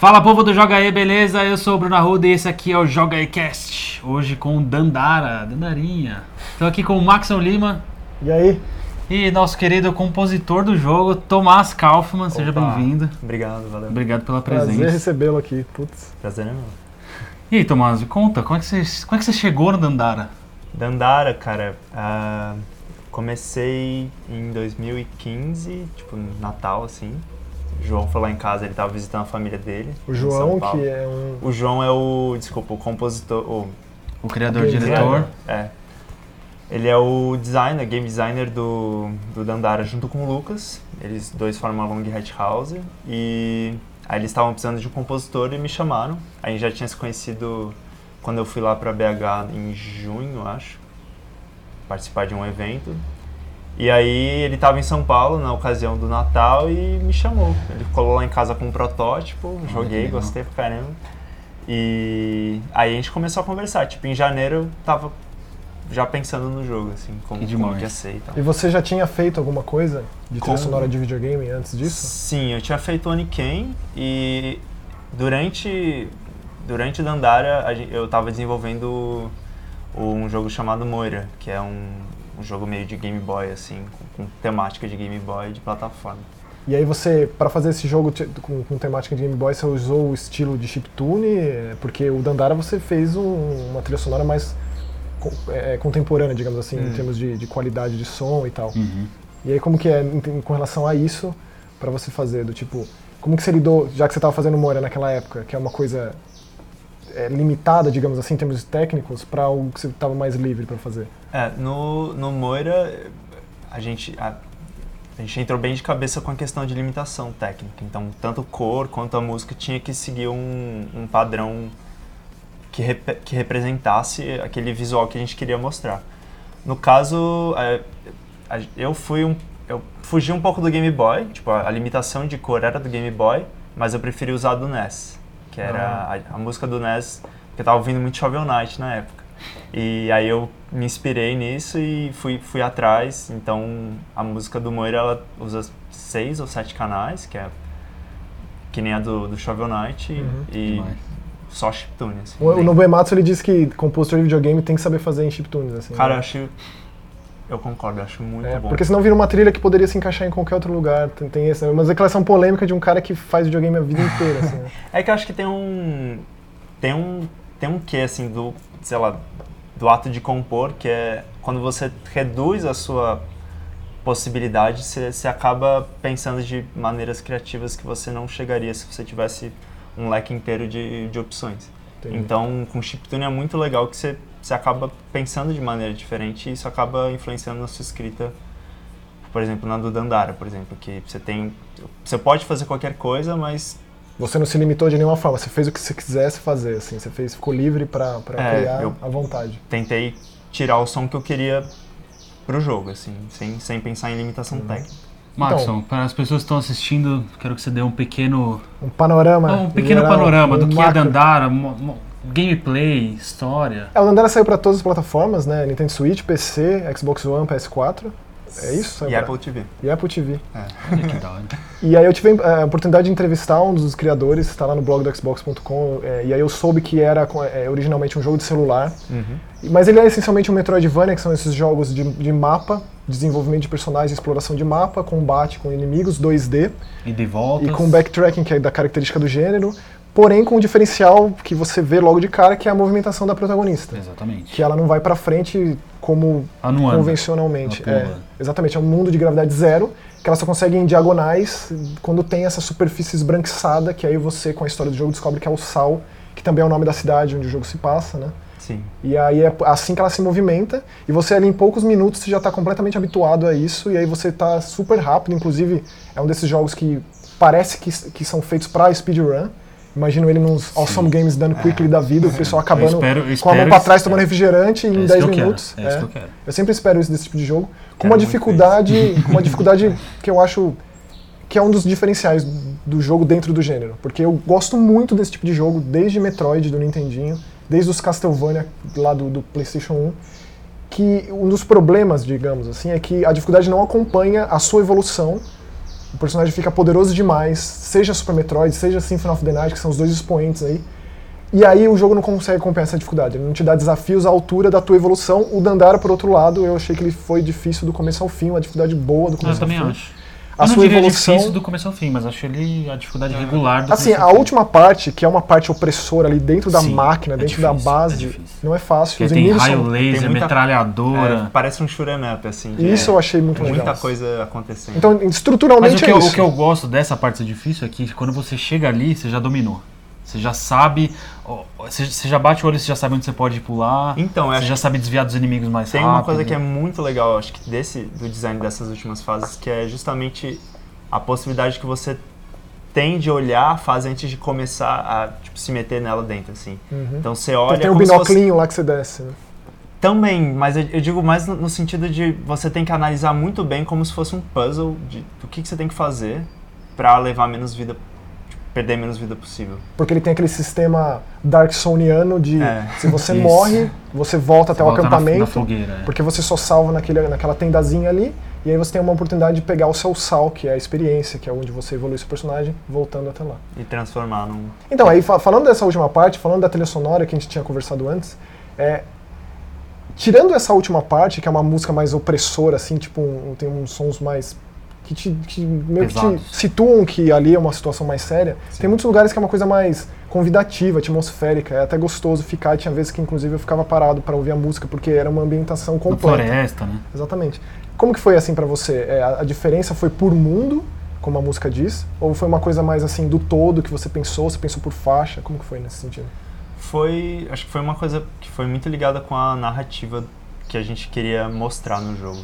Fala povo do Joga aí, beleza? Eu sou o Bruno Arruda e esse aqui é o Joga aí Cast. Hoje com o Dandara, Dandarinha. Estou aqui com o Maxon Lima E aí? e nosso querido compositor do jogo, Tomás Kaufmann. Seja bem-vindo. Obrigado, valeu. Obrigado pela Prazer presença. recebê-lo aqui. Putz. Prazer é meu. E aí, Tomás, me conta, como é que você, como é que você chegou no Dandara? Dandara, cara, ah, comecei em 2015, tipo, no Natal, assim. O João foi lá em casa, ele tava visitando a família dele. O João, que é um. O João é o, desculpa, o compositor, o O criador, Game diretor. É. Ele é o designer, game designer do, do Dandara junto com o Lucas. Eles dois formam a Long Hat House. E aí eles estavam precisando de um compositor e me chamaram. A gente já tinha se conhecido quando eu fui lá pra BH em junho, acho. Participar de um evento. E aí ele estava em São Paulo na ocasião do Natal e me chamou. Ele colou lá em casa com um protótipo, joguei, gostei pra caramba. E aí a gente começou a conversar. Tipo, em janeiro eu tava já pensando no jogo, assim, como, Que como que ia ser e tal. E você já tinha feito alguma coisa de trilha sonora de videogame antes disso? Sim, eu tinha feito o Oniken e durante durante Dandara eu estava desenvolvendo um jogo chamado Moira, que é um, um jogo meio de Game Boy assim, com, com temática de Game Boy de plataforma. E aí você, para fazer esse jogo te- com, com temática de Game Boy, você usou o estilo de chiptune? É, Porque o Dandara você fez um- uma trilha sonora mais co- é, contemporânea, digamos assim, em Hum. termos de, de qualidade de som e tal. Uhum. E aí como que é em- com relação a isso pra você fazer? Do tipo, como que você lidou, já que você estava fazendo Moira naquela época, que é uma coisa é, limitada, digamos assim, em termos técnicos, para algo que você estava mais livre para fazer? É, no, no Moira a gente a, a gente entrou bem de cabeça com a questão de limitação técnica. Então, tanto cor quanto a música tinha que seguir um, um padrão que, rep- que representasse aquele visual que a gente queria mostrar. No caso, é, eu fui um, eu fugi um pouco do Game Boy, tipo, a, a limitação de cor era do Game Boy, mas eu preferi usar do NES, que era a, a música do NES, que eu tava ouvindo muito Shovel Knight na época. E aí eu me inspirei nisso e fui, fui atrás. Então a música do Moira ela usa seis ou sete canais, que é que nem a do, do Shovel Knight Uhum. e Demais. só chiptune. Assim, O, o bem- Nobuo Ematsu ele diz que compositor de videogame tem que saber fazer em chiptunes, assim. Cara, eu né? acho. Eu concordo, acho muito É, bom. porque senão vira uma trilha que poderia se encaixar em qualquer outro lugar. Tem, tem essa, uma declaração polêmica de um cara que faz videogame a vida inteira, assim, né? É que eu acho que tem um. Tem um. Tem um quê, assim, do. Sei lá. Do ato de compor, que é quando você reduz a sua possibilidade, você, você acaba pensando de maneiras criativas que você não chegaria se você tivesse um leque inteiro de, de opções. Entendi. Então, com chiptune é muito legal que você, você acaba pensando de maneira diferente e isso acaba influenciando na sua escrita. Por exemplo, na do Dandara, por exemplo, que você tem. Você pode fazer qualquer coisa, mas Você não se limitou de nenhuma forma, você fez o que você quisesse fazer, assim. Você fez, ficou livre pra, pra É, criar eu- à vontade. tentei tirar o som que eu queria pro jogo, assim, sem, sem pensar em limitação Uhum. técnica. Maxon, para as pessoas que estão assistindo, quero que você dê um pequeno, Um panorama. um pequeno geral, panorama do um que é macro. Dandara, mo- mo- gameplay, história. É, o Dandara saiu pra todas as plataformas, né? Nintendo Switch, PC, Xbox One, PS4. É isso? Saiu E pra- Apple TV. E Apple TV. Hora. E aí eu tive a oportunidade de entrevistar um dos criadores, está lá no blog do Xbox.com, é, e aí eu soube que era é, originalmente um jogo de celular, mas ele é essencialmente um Metroidvania, que são esses jogos de, de mapa, desenvolvimento de personagens, exploração de mapa, combate com inimigos 2D, E de volta. e com backtracking, que é da característica do gênero, porém com um diferencial que você vê logo de cara, que é a movimentação da protagonista. Exatamente. Que ela não vai pra frente como Ah, convencionalmente. É, exatamente, é um mundo de gravidade zero, que ela só consegue em diagonais quando tem essa superfície esbranquiçada, que aí você, com a história do jogo, descobre que é o Sal, que também é o nome da cidade onde o jogo se passa, né? Sim. E aí é assim que ela se movimenta, e você ali em poucos minutos já está completamente habituado a isso, e aí você está super rápido, inclusive é um desses jogos que parece que, que são feitos para speedrun. Imagino ele nos Awesome Games dando quickly da vida, o pessoal acabando espero- eu com a mão espero para isso, trás é. tomando refrigerante É em isso 10 que eu quero, minutos. É isso É. que eu quero. Eu sempre espero isso desse tipo de jogo. Com Quero uma dificuldade, com uma dificuldade que eu acho que é um dos diferenciais do jogo dentro do gênero. Porque eu gosto muito desse tipo de jogo, desde Metroid do Nintendinho, desde os Castlevania lá do, do PlayStation 1. Que um dos problemas, digamos assim, é que a dificuldade não acompanha a sua evolução o personagem fica poderoso demais, seja Super Metroid, seja Symphony of the Night, que são os dois expoentes aí. E aí o jogo não consegue compensar essa dificuldade, ele não te dá desafios à altura da tua evolução. O Dandara, por outro lado, eu achei que ele foi difícil do começo ao fim, uma dificuldade boa do Eu começo ao também fim. acho. A sua evolução. difícil do começo ao fim, mas acho ele a dificuldade regular do Assim, a última parte, que é uma parte opressora ali dentro da Sim, máquina, é dentro da difícil, base, é difícil. não é fácil. Porque Os tem inimigos raio são... laser, tem muita- metralhadora. É, parece um up, assim. Isso eu achei muito legal. Muita coisa acontecendo. Então, Mas estruturalmente o que, é eu, isso. o que eu gosto dessa parte ser difícil é que quando você chega ali, você já dominou. Você já sabe. Você você já bate o olho, você já sabe onde você pode pular. Então, eu Você já sabe desviar dos inimigos mais Tem rápido. uma coisa que é muito legal, acho que desse do design dessas últimas fases, que é justamente a possibilidade que você tem de olhar a fase antes de começar a tipo, se meter nela dentro, assim. Uhum. Então você olha tem o como se fosse- binoclinho lá que você desce. né? Também, mas eu, eu digo mais no, no sentido de você tem que analisar muito bem como se fosse um puzzle de, do que, que você tem que fazer pra levar menos vida, perder menos vida possível. Porque ele tem aquele sistema Dark Souliano de É. se você Isso. morre, você volta até o Volta na- acampamento. Na, fogueira. é. Porque você só salva naquele, naquela tendazinha ali, e aí você tem uma oportunidade de pegar o seu sal, que é a experiência, que é onde você evolui seu personagem, voltando até lá. E transformar num. Então, aí fa- falando dessa última parte, falando da trilha sonora que a gente tinha conversado antes, é, tirando essa última parte, que é uma música mais opressora, assim, tipo, um- tem uns sons mais. Que, te, que meio que te situam que ali é uma situação mais séria, tem muitos lugares que é uma coisa mais convidativa, atmosférica, é até gostoso ficar, e tinha vezes que inclusive eu ficava parado para ouvir a música, porque era uma ambientação Na completa. floresta, né? Exatamente. Como que foi assim pra você? É, a, a diferença foi por mundo, como a música diz, ou foi uma coisa mais assim do todo que você pensou, você pensou por faixa? Como que foi nesse sentido? Foi. Acho que foi uma coisa que foi muito ligada com a narrativa que a gente queria mostrar no jogo.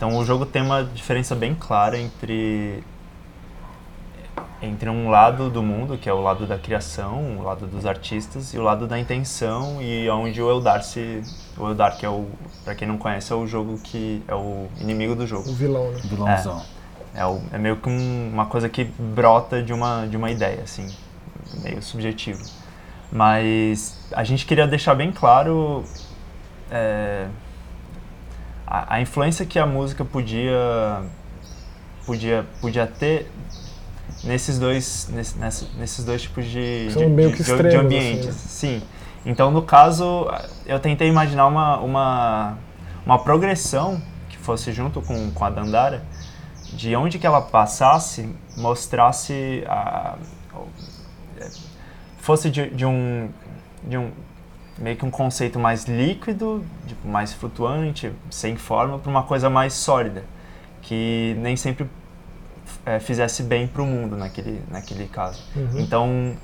Então o jogo tem uma diferença bem clara entre entre um lado do mundo, que é o lado da criação, o lado dos artistas, e o lado da intenção, e onde o Eldar se. O Eldar, que é o. Pra quem não conhece, é o jogo que. é o inimigo do jogo. O vilão, né? Vilãozão. É, o- é meio que um- uma coisa que brota de uma, de uma ideia, assim, meio subjetivo. Mas a gente queria deixar bem claro é, a, a influência que a música podia, podia, podia ter nesses dois, nesse- nessa- nesses dois tipos de, de, de- que de- extremos, ambientes. assim, Sim. Então, no caso, eu tentei imaginar uma, uma, uma progressão que fosse junto com, com a Dandara, de onde que ela passasse, mostrasse a, fosse de, de um de um meio que um conceito mais líquido, tipo, mais flutuante, sem forma, para uma coisa mais sólida, que nem sempre é, fizesse bem para o mundo naquele naquele caso. Uhum. Então,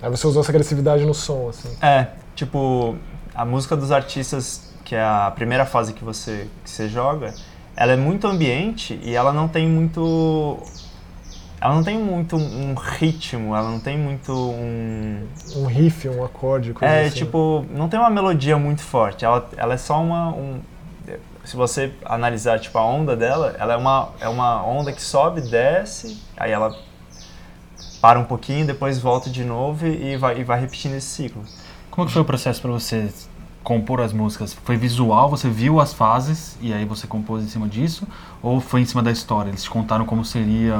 Aí você usou essa agressividade no som, assim. é, tipo, a música dos artistas, que é a primeira fase que você, que você joga, ela é muito ambiente e ela não tem muito. Ela não tem muito um ritmo, ela não tem muito um. Um riff, um acorde, coisa É, assim. tipo, não tem uma melodia muito forte. Ela, ela é só uma. Um, se você analisar tipo, a onda dela, ela é uma, é uma onda que sobe, desce, aí ela para um pouquinho, depois volta de novo e vai, e vai repetindo esse ciclo. Como que foi o processo pra você compor as músicas? Foi visual, você viu as fases e aí você compôs em cima disso? Ou foi em cima da história? Eles te contaram como seria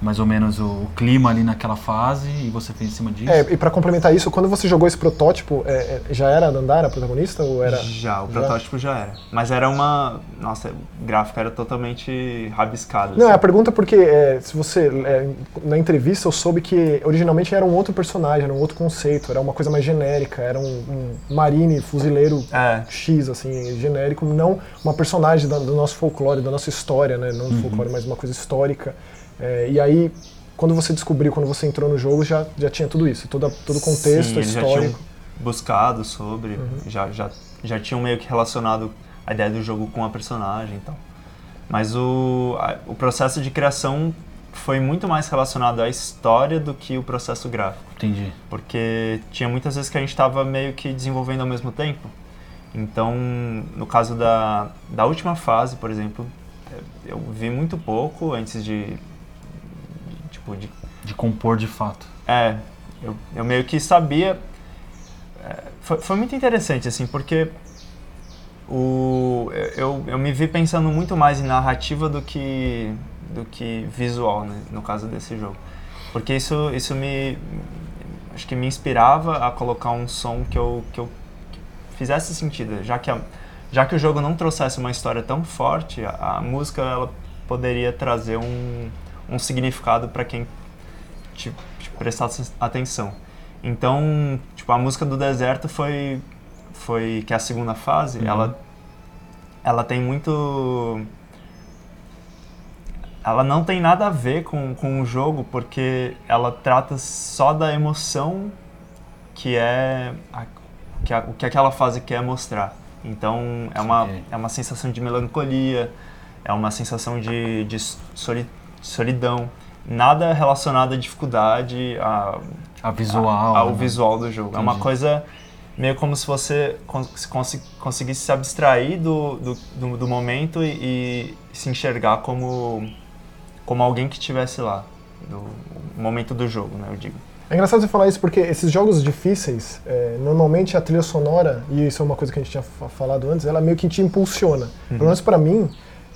mais ou menos o, o clima ali naquela fase e você fez em cima disso? É, e pra complementar isso, quando você jogou esse protótipo, é, é, já era a Dandara a protagonista ou era... Já, o Já? protótipo já era. Mas era uma. Nossa, o gráfico era totalmente rabiscado. Não, assim. a pergunta é porque é, se você é, na entrevista eu soube que originalmente era um outro personagem, era um outro conceito, era uma coisa mais genérica, era um, um marine fuzileiro É, X assim, genérico, não uma personagem da- do nosso folclore, da nossa história, né, não do folclore, mas uma coisa histórica. É, e aí quando você descobriu, quando você entrou no jogo, já, já tinha tudo isso, todo, todo o contexto sim, histórico. buscado sobre, Uhum. já, já, já tinham meio que relacionado a ideia do jogo com a personagem e tal. Mas o, a- o processo de criação foi muito mais relacionado à história do que o processo gráfico. Entendi. porque tinha muitas vezes que a gente estava meio que desenvolvendo ao mesmo tempo. Então, no caso da, da última fase, por exemplo, eu- vi muito pouco antes de, tipo, de De compor de fato. é, eu, eu meio que sabia. é, foi, foi muito interessante, assim, porque o, eu, eu me vi pensando muito mais em narrativa do que, do que visual, né, no caso desse jogo. Porque isso, isso me acho que me inspirava a colocar um som que eu, que eu fizesse sentido, já que a, já que o jogo não trouxesse uma história tão forte, a, a música ela poderia trazer um, um significado para quem te, te prestasse atenção. Então, tipo, a música do deserto foi foi que é a segunda fase, uhum. ela ela tem muito ela não tem nada a ver com, com o jogo porque ela trata só da emoção que é a, que a, o que aquela fase quer mostrar. Então é uma, é uma sensação de melancolia, é uma sensação de, de soli, solidão. Nada relacionado à dificuldade, a, a visual, a, ao né? visual do jogo. Entendi. É uma coisa meio como se você cons conseguisse se abstrair do, do, do, do momento e, e, se enxergar como, como alguém que estivesse lá, no momento do jogo, né, eu digo. É engraçado você falar isso porque esses jogos difíceis, é, normalmente a trilha sonora, e isso é uma coisa que a gente tinha falado antes, ela meio que te impulsiona. Uhum. Pelo menos pra mim,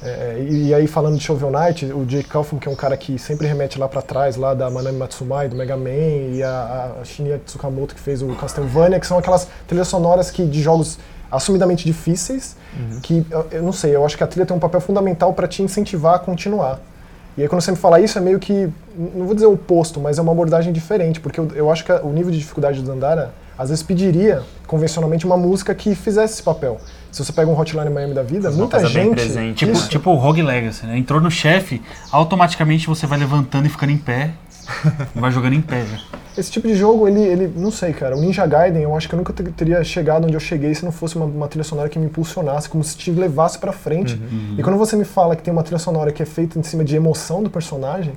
é, e, aí falando de Shovel Knight, o Jake Kaufman, que é um cara que sempre remete lá para trás, lá da Manami Matsumai, do Mega Man, e a, a Shinya Tsukamoto, que fez o Castlevania, que são aquelas trilhas sonoras que, de jogos assumidamente difíceis, uhum. que, eu, eu não sei, eu acho que a trilha tem um papel fundamental para te incentivar a continuar. E aí quando você me fala isso, é meio que, não vou dizer o oposto, mas é uma abordagem diferente, porque eu, eu acho que o nível de dificuldade do Dandara, às vezes pediria, convencionalmente, uma música que fizesse esse papel. Se você pega um Hotline Miami da vida, muita gente... Tipo, tipo o Rogue Legacy, né? Entrou no chefe, automaticamente você vai levantando e ficando em pé, vai jogando em pé já. Esse tipo de jogo, ele, ele, não sei, cara. O Ninja Gaiden, eu acho que eu nunca teria chegado onde eu cheguei se não fosse uma, uma trilha sonora que me impulsionasse, como se te levasse para frente. Uhum. E quando você me fala que tem uma trilha sonora que é feita em cima de emoção do personagem,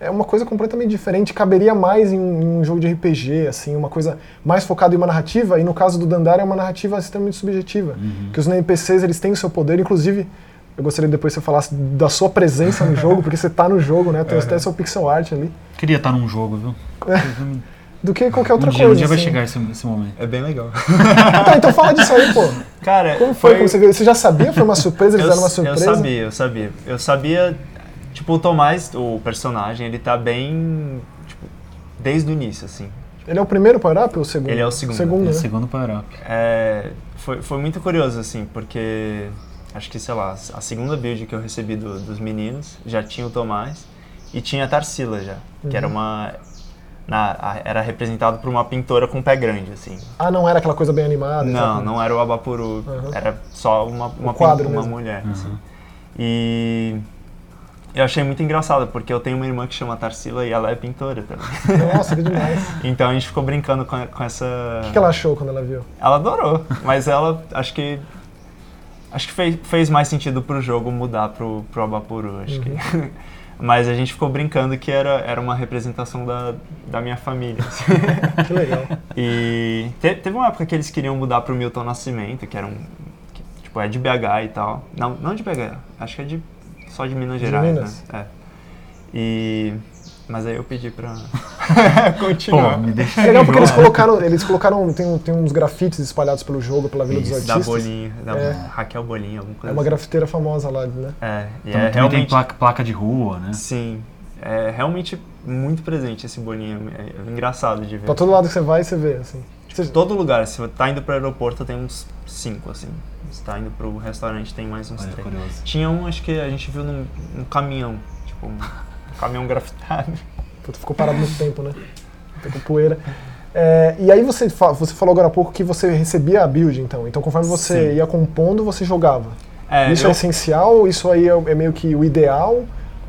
é uma coisa completamente diferente. Caberia mais em, um jogo de RPG, assim, uma coisa mais focada em uma narrativa. E no caso do Dandara, é uma narrativa extremamente subjetiva. Uhum. Que os NPCs, eles têm o seu poder, inclusive eu gostaria que depois você falasse da sua presença no jogo, porque você está no jogo, né? Tem até seu pixel art ali. Queria estar tá num jogo, viu? É. Do que qualquer outra um dia, coisa. Um dia assim. vai chegar esse, esse, momento. É bem legal. tá, então fala disso aí, pô. Cara, como foi? foi... você, viu? você já sabia? Foi uma surpresa? Eles eu, deram uma surpresa? Eu sabia, eu sabia. Eu sabia, tipo, o Tomás, o personagem, ele tá bem, tipo, desde o início, assim. Ele é o primeiro power-up ou o segundo? Ele é o segundo. segundo é o né? segundo power-up. É, foi, foi muito curioso, assim, porque acho que, sei lá, a segunda build que eu recebi do, dos meninos já tinha o Tomás e tinha a Tarsila já, uhum. que era uhum. uma. Na, a, era representado por uma pintora com pé grande, assim. Ah, não era aquela coisa bem animada? Não, exatamente. não era o Abapuru, uhum. era só uma, uma, quadro uma mulher, uhum. assim. E eu achei muito engraçado, porque eu tenho uma irmã que chama Tarsila e ela é pintora também. Nossa, que demais. então a gente ficou brincando com, com essa... O que, que ela achou quando ela viu? Ela adorou, mas ela, acho que Acho que fez, fez mais sentido pro jogo mudar pro, pro Abapuru, acho uhum. que. Mas a gente ficou brincando que era, era uma representação da, da minha família. Assim. que legal. E te, teve uma época que eles queriam mudar pro Milton Nascimento, que era um. Que, tipo, é de BH e tal. Não, não de BH, acho que é de, só de Minas Gerais, de Minas. né? É. E mas aí eu pedi pra continuar. Pô, me deixa é legal porque eles colocaram, eles colocaram tem, tem uns grafites espalhados pelo jogo, pela Vila Isso, dos Artistas. Da Bolinha, da é. Raquel Bolinha, alguma coisa É uma assim. grafiteira famosa lá, né? É, e então, é realmente... tem placa, placa de rua, né? Sim, é realmente muito presente esse Bolinha, é engraçado de ver. Pra todo lado que você vai, você vê, assim. Tipo, você... Todo lugar, se você tá indo pro aeroporto, tem uns cinco, assim. Se tá indo pro restaurante, tem mais uns Olha, três. Curioso. Tinha um, acho que a gente viu num, num caminhão, tipo... Um, caminhão grafitado. Puta, ficou parado muito tempo, né? Ficou poeira. É, e aí você, você falou agora há pouco que você recebia a build, então. Então conforme você Sim. ia compondo, você jogava. É, isso é eu... é essencial? Isso aí é, é, meio que o ideal?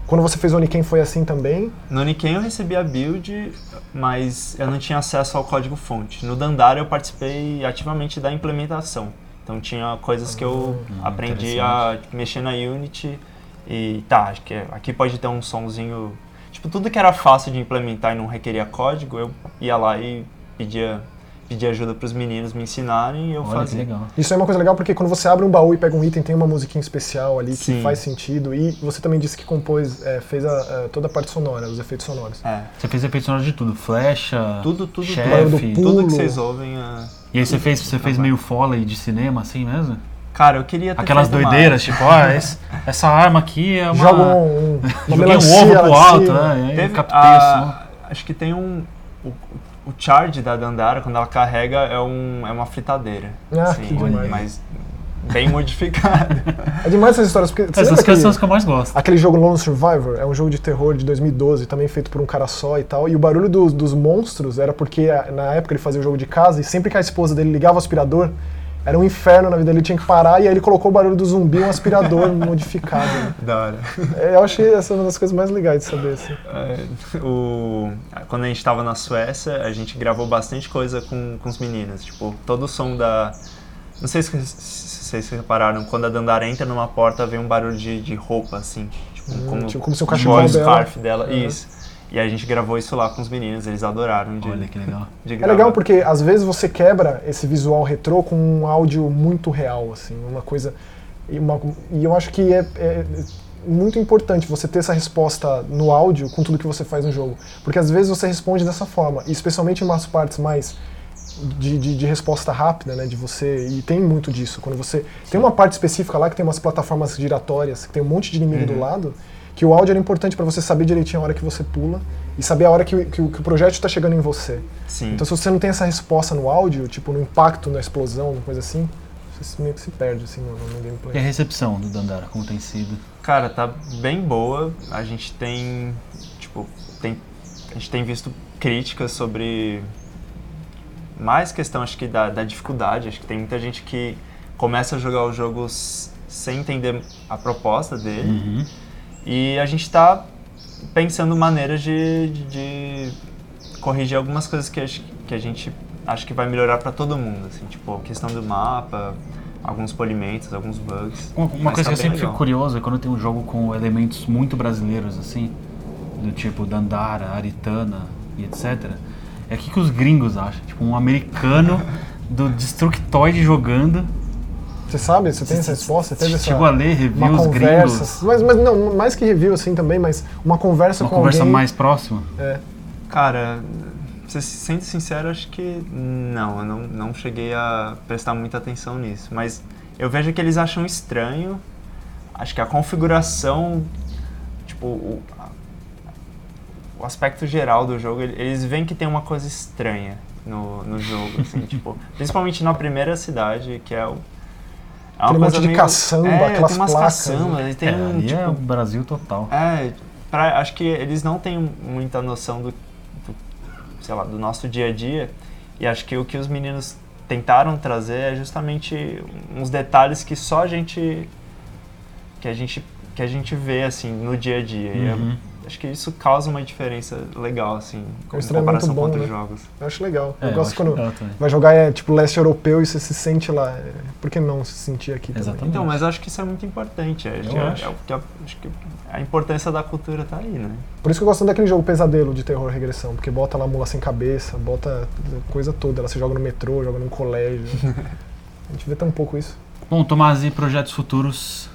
Quando você fez o Oniken foi assim também? No Oniken eu recebi a build, mas eu não tinha acesso ao código fonte. No Dandara eu participei ativamente da implementação. Então tinha coisas que eu ah, aprendi a mexer na Unity e tá, acho que aqui pode ter um sonzinho. Tipo, tudo que era fácil de implementar e não requeria código, eu ia lá e pedia pedir ajuda para os meninos me ensinarem e eu Olha, fazia. legal. Isso é uma coisa legal porque quando você abre um baú e pega um item, tem uma musiquinha especial ali Sim. que faz sentido. E você também disse que compôs, é, fez a, a, toda a parte sonora, os efeitos sonoros. É. Você fez efeitos sonoros de tudo, flecha, tudo, tudo, chefe, tudo, tudo que vocês ouvem. É... E aí você fez, você fez meio foley de cinema assim mesmo? Cara, eu queria ter Aquelas feito doideiras, tipo, ah, esse- essa arma aqui é uma. Joga um, um, Joguei um ovo pro alto, cima. né? E aí Teve captei a-. Acho que tem um. O, o charge da Dandara, quando ela carrega, é, um, é uma fritadeira. Ah, assim, que demais. Mas bem modificado. É demais essas histórias, porque Essas coisas são as que eu mais gosto. aquele jogo Lone Survivor? É um jogo de terror de 2012, também feito por um cara só e tal. E o barulho dos, dos monstros era porque a- na época ele fazia o jogo de casa e sempre que a esposa dele ligava o aspirador, era um inferno na vida dele, ele tinha que parar e aí ele colocou o barulho do zumbi, um aspirador modificado. né? da hora. É, Eu achei essa uma das coisas mais legais de saber. Assim. É, o, quando a gente tava na Suécia, a gente gravou bastante coisa com, com os meninos. Tipo, todo o som da. Não sei se, se vocês repararam, quando a Dandara entra numa porta, vem um barulho de, de roupa, assim. Tipo, Hum, como, tipo, como se o cachorro dela- scarf dela. Uhum. Isso. E a gente gravou isso lá com os meninos, eles adoraram de, Olha que legal. de É legal porque às vezes você quebra esse visual retrô com um áudio muito real, assim, uma coisa. E, uma- e eu acho que é, é muito importante você ter essa resposta no áudio com tudo que você faz no jogo. Porque às vezes você responde dessa forma, e especialmente em umas partes mais de, de, de resposta rápida, né? De você. E tem muito disso. Quando você. Tem uma parte específica lá que tem umas plataformas giratórias, que tem um monte de inimigo do Uhum. lado, que o áudio era importante para você saber direitinho a hora que você pula e saber a hora que, o- que, que o projétil está chegando em você. Sim. Então, se você não tem essa resposta no áudio, tipo no impacto, na explosão, uma coisa assim, você se- meio que se perde assim no, no E a gameplay. recepção do Dandara, como tem sido? Cara, tá bem boa. A gente tem, tipo, tem, a gente tem visto críticas sobre mais questão, acho que da, da dificuldade. Acho que tem muita gente que começa a jogar os jogos sem entender a proposta dele. Uhum. E a gente está pensando maneiras de, de, de corrigir algumas coisas que a, gente- que a gente acha que vai melhorar para todo mundo, assim, tipo, a questão do mapa, alguns polimentos, alguns bugs. Uma, uma coisa tá que eu sempre legal. fico curioso é quando tem um jogo com elementos muito brasileiros, assim, do tipo Dandara, Aritana e etc. É o que, que os gringos acham? Tipo, um americano do Destructoid jogando. Você sabe? Você tem essa resposta? Você teve essa Chegou a ler uma reviews conversa? gringos? Mas, mas não, mais que review assim também, mas uma conversa Uma com conversa alguém. mais próxima? É. Cara, ser sendo sincero, acho que não, eu não, não cheguei a prestar muita atenção nisso. Mas eu vejo que eles acham estranho. Acho que a configuração, tipo, o, aspecto geral do jogo, ele- eles veem que tem uma coisa estranha no, no jogo, assim, tipo, principalmente na primeira cidade, que é o. É Aquele monte de caçamba, é, aquelas tem umas placas, né? caçambas, e tem é, um, ali é o tipo, Brasil total. é, pra, acho que eles não têm muita noção do, do, sei lá, do nosso dia a dia. E acho que o que os meninos tentaram trazer é justamente uns detalhes que só a gente que a gente que a gente vê assim no dia a dia. E eu Uhum. Acho que isso causa uma diferença legal assim, em estranho comparação muito com bom, outros né? jogos. Eu acho legal. É, eu eu gosto acho quando legal também. vai jogar é tipo leste europeu e você se sente lá. É, Por que não se sentir aqui também? Exatamente. Então, mas acho que isso é muito importante. Acho, Eu que, é- acho. é a, acho que a importância da cultura tá aí, né? Por isso que eu gosto daquele jogo pesadelo de terror regressão, porque bota lá mula sem cabeça, bota coisa toda. Ela se joga no metrô, joga num colégio. a gente vê tão pouco isso. Bom, Tomás, e projetos futuros?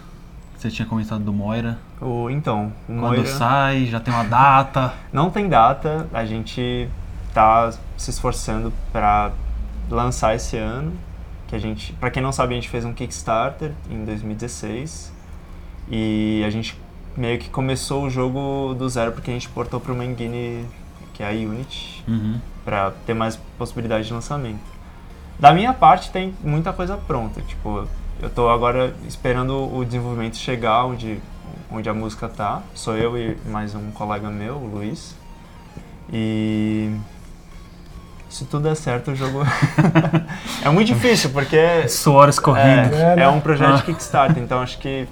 Você tinha comentado do Moira. O, então, o Quando Moira- sai, já tem uma data. Não tem data, a gente tá se esforçando para lançar esse ano, que a gente, para quem não sabe, a gente fez um Kickstarter em 2016 e a gente meio que começou o jogo do zero porque a gente portou para uma engine que é a Unity Uhum. para ter mais possibilidade de lançamento. Da minha parte tem muita coisa pronta, tipo, eu tô agora esperando o desenvolvimento chegar onde onde a música tá. Sou eu e mais um colega meu, o Luiz. E se tudo der certo, o jogo é muito difícil porque Suor escorrendo. é, É, né? é um projeto Ah. de Kickstarter, então acho que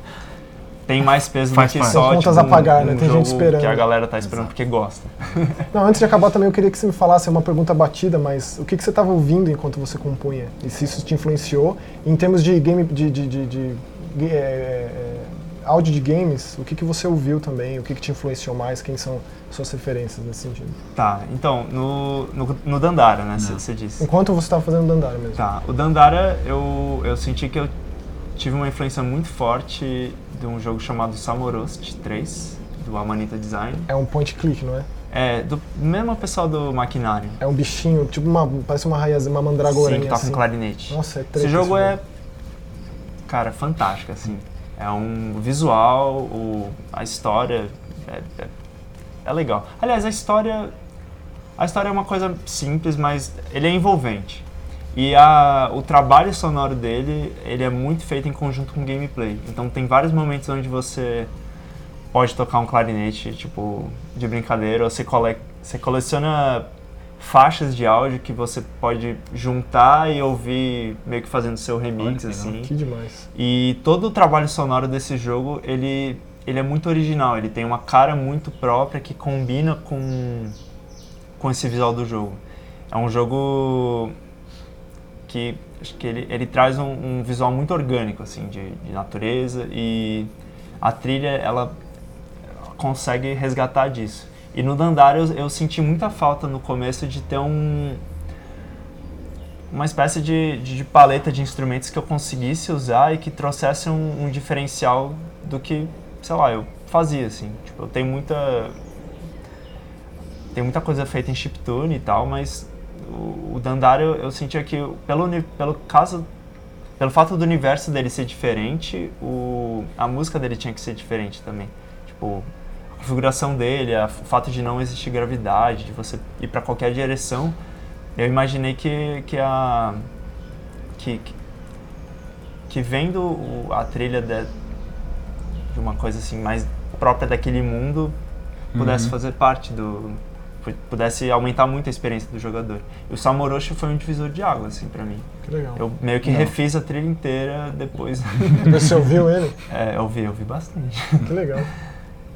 tem mais peso Faz do que parte. só contas tipo, a pagar, um, né? um Tem gente esperando. que a galera tá esperando porque gosta. Não, antes de acabar também eu queria que você me falasse é uma pergunta batida, mas o que, que você estava ouvindo enquanto você compunha? E se isso te influenciou? Em termos de game, de, de, de, de- de, é, é, áudio de games, o que, que você ouviu também? O que, que te influenciou mais? Quem são suas referências nesse sentido? Tá, então, no, no, no Dandara, né, você disse. Enquanto você estava fazendo Dandara mesmo. Tá, o Dandara, eu, eu senti que eu tive uma influência muito forte de um jogo chamado Samorost 3, do Amanita Design. É um point click, não é? É, do mesmo pessoal do Maquinário. É um bichinho, tipo uma, parece uma raiz, uma mandragorinha Sim, que toca assim. um clarinete. Nossa, é Esse jogo é. cara, fantástica, assim. É um visual, o, a história é, é, é legal. Aliás, a história a história é uma coisa simples, mas ele é envolvente. E a, o trabalho sonoro dele, ele é muito feito em conjunto com gameplay. Então tem vários momentos onde você pode tocar um clarinete, tipo, de brincadeira, ou você, cole, você coleciona faixas de áudio que você pode juntar e ouvir meio que fazendo seu remix, Olha, assim. Que demais. E todo o trabalho sonoro desse jogo, ele, ele é muito original, ele tem uma cara muito própria que combina com, com esse visual do jogo. É um jogo que acho que ele, ele traz um, um visual muito orgânico, assim, de, de natureza e a trilha, ela consegue resgatar disso. E no Dandara eu, eu, senti muita falta no começo de ter um uma espécie de, de, de, paleta de instrumentos que eu conseguisse usar e que trouxesse um, um, diferencial do que, sei lá, eu fazia, assim. Tipo, eu tenho muita... Tem muita coisa feita em chiptune e tal, mas o, o Dandara eu, eu sentia que, pelo, pelo caso... Pelo fato do universo dele ser diferente, o, a música dele tinha que ser diferente também. Tipo, configuração dele, a, o fato de não existir gravidade, de você ir para qualquer direção, eu imaginei que, que a que, que, que vendo o, a trilha de, de uma coisa assim mais própria daquele mundo pudesse Uhum. fazer parte do pudesse aumentar muito a experiência do jogador. E o Samoroshi foi um divisor de água assim para mim. Que legal. Eu meio que Não. refiz a trilha inteira depois. Você ouviu ele? é, eu vi, eu vi bastante. Que legal.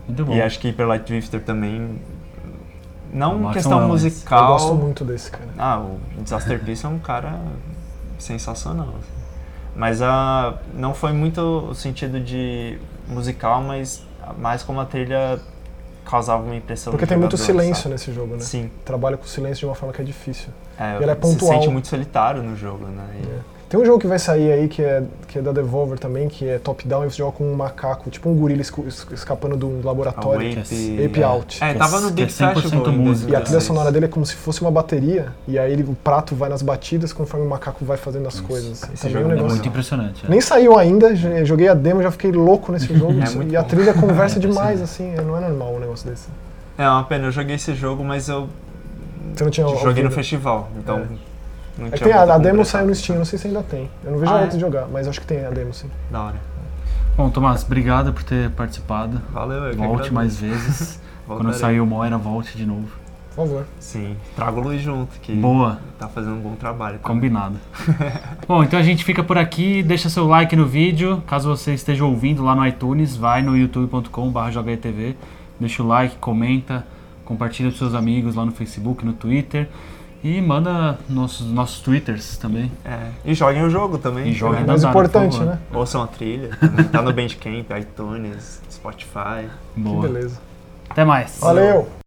Muito bom. E acho que Hyper Light Drifter também. Não questão musical. Eu gosto muito desse cara. Ah, o Disaster Piece é um cara sensacional. assim. Mas ah, não foi muito o sentido de musical, mas mais como a trilha causava uma impressão Porque tem muito silêncio sabe? nesse jogo, né? Sim. Trabalha com silêncio de uma forma que é difícil. É, Ele é Se pontual. sente muito solitário no jogo, né? E- É. Tem um jogo que vai sair aí que é, que é da Devolver também, que é top-down e você joga com um macaco, tipo um gorila escapando de um A laboratório. Ape, Ape Out. É, tava no é Big 100% Festival em música. E a trilha 2016. sonora dele é como se fosse uma bateria, e aí ele- o prato vai nas batidas conforme o macaco vai fazendo as coisas. assim. Esse jogo um é É muito impressionante. é. Nem saiu ainda, joguei a demo, já fiquei louco nesse jogo. É e a bom. trilha conversa É demais, assim, não é normal um negócio desse. É uma pena, eu joguei esse jogo, mas eu Você não tinha joguei ouvido? no festival, então É. não É tinha tem a, a demo saiu no. Steam, não sei se ainda tem. Eu não vejo Ah, a é? outra de jogar, mas acho que tem a demo sim. Da hora. Bom, Tomás, obrigado por ter participado. Valeu, eu Volte agradeço. mais vezes. Quando sair o Moira, volte de novo. Por favor. Sim, trago o Luiz junto, que Boa. tá fazendo um bom trabalho. também. Combinado. Bom, então a gente fica por aqui. Deixa seu like no vídeo. Caso você esteja ouvindo lá no iTunes, vai no youtube.com.br jogaetv. Deixa o like, comenta, compartilha com seus amigos lá no Facebook, no Twitter. E manda nossos, nossos Twitters também. É, e joguem o jogo também. E joguem É Não mais por importante, né? Ouçam a trilha. também. Tá no Bandcamp, iTunes, Spotify. Que Boa. beleza. Até mais. Valeu!